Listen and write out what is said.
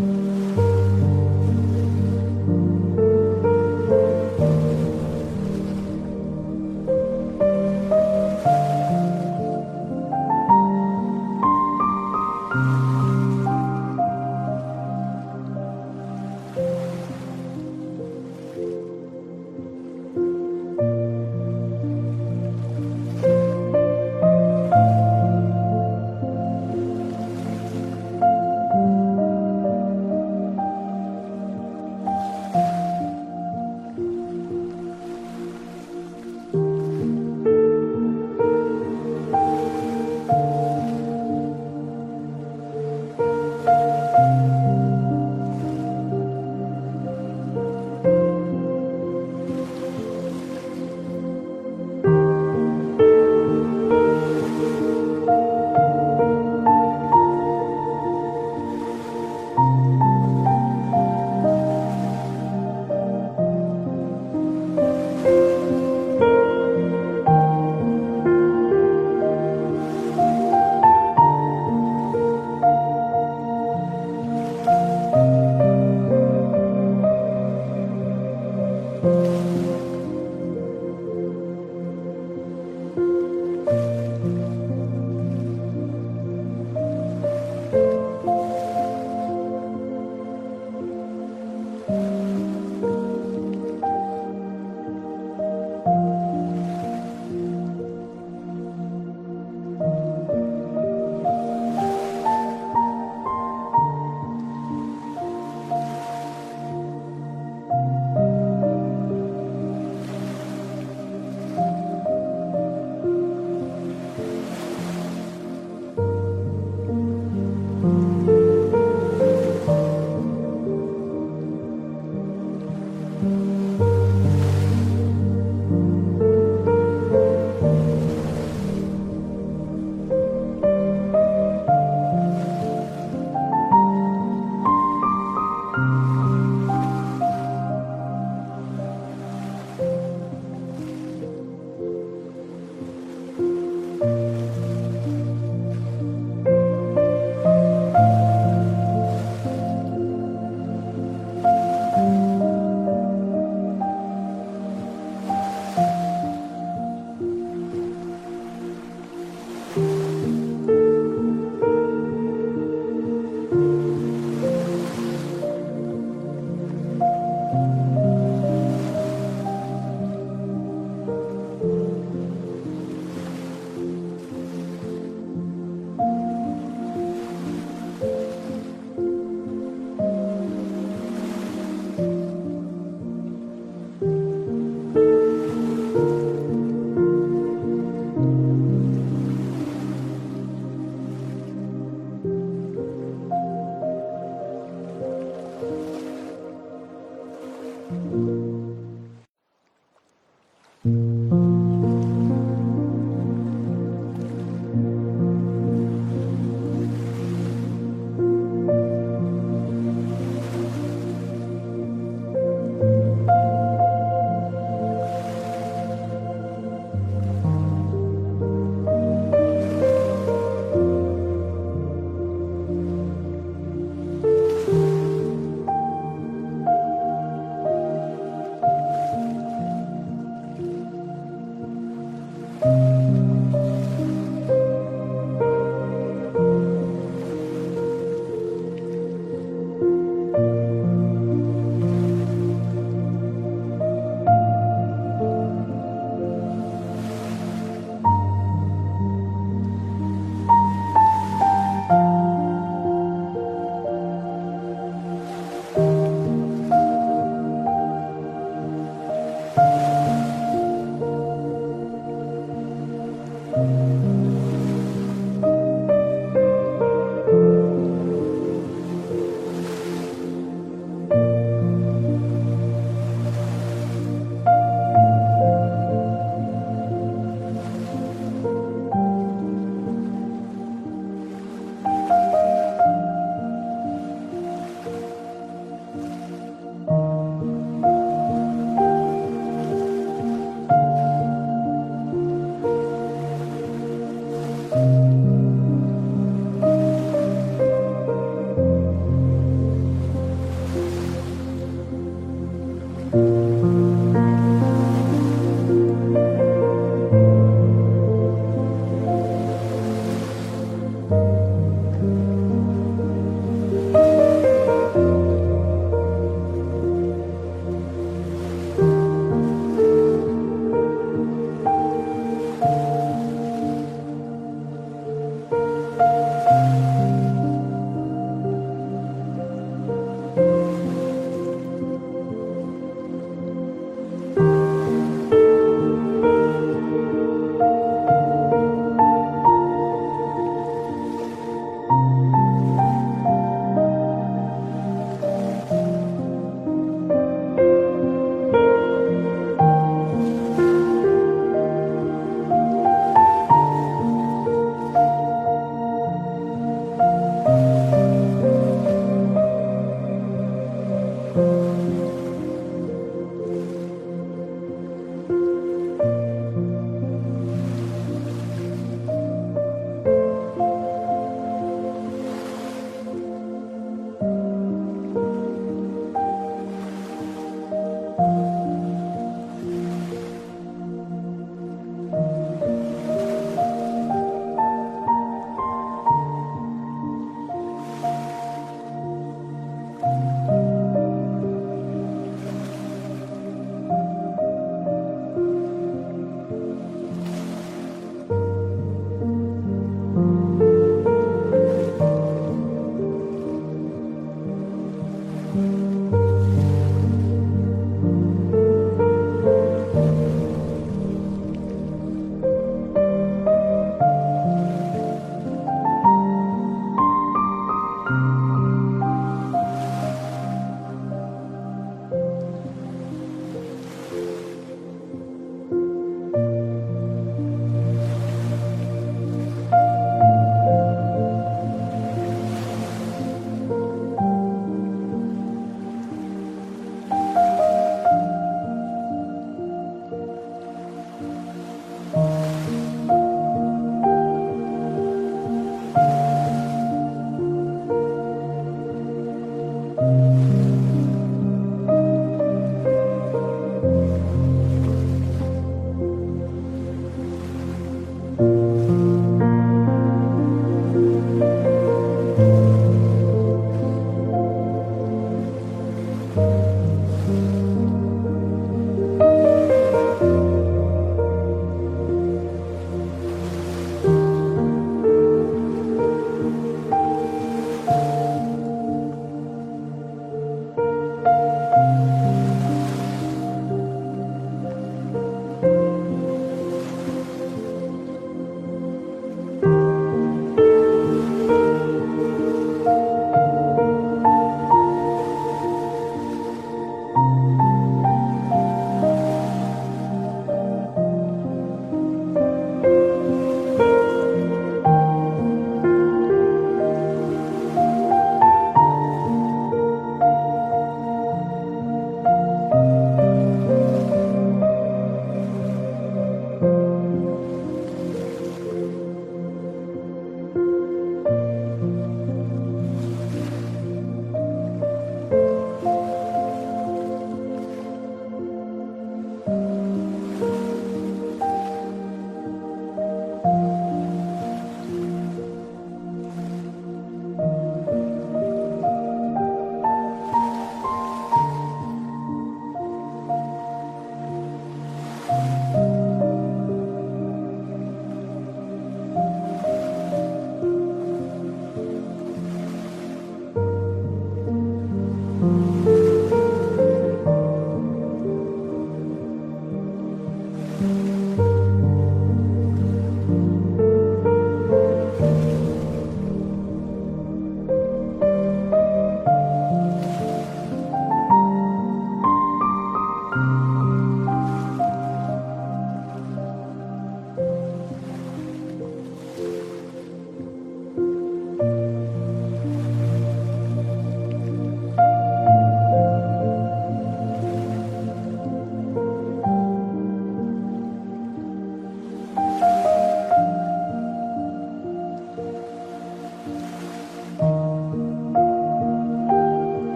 Mm-hmm.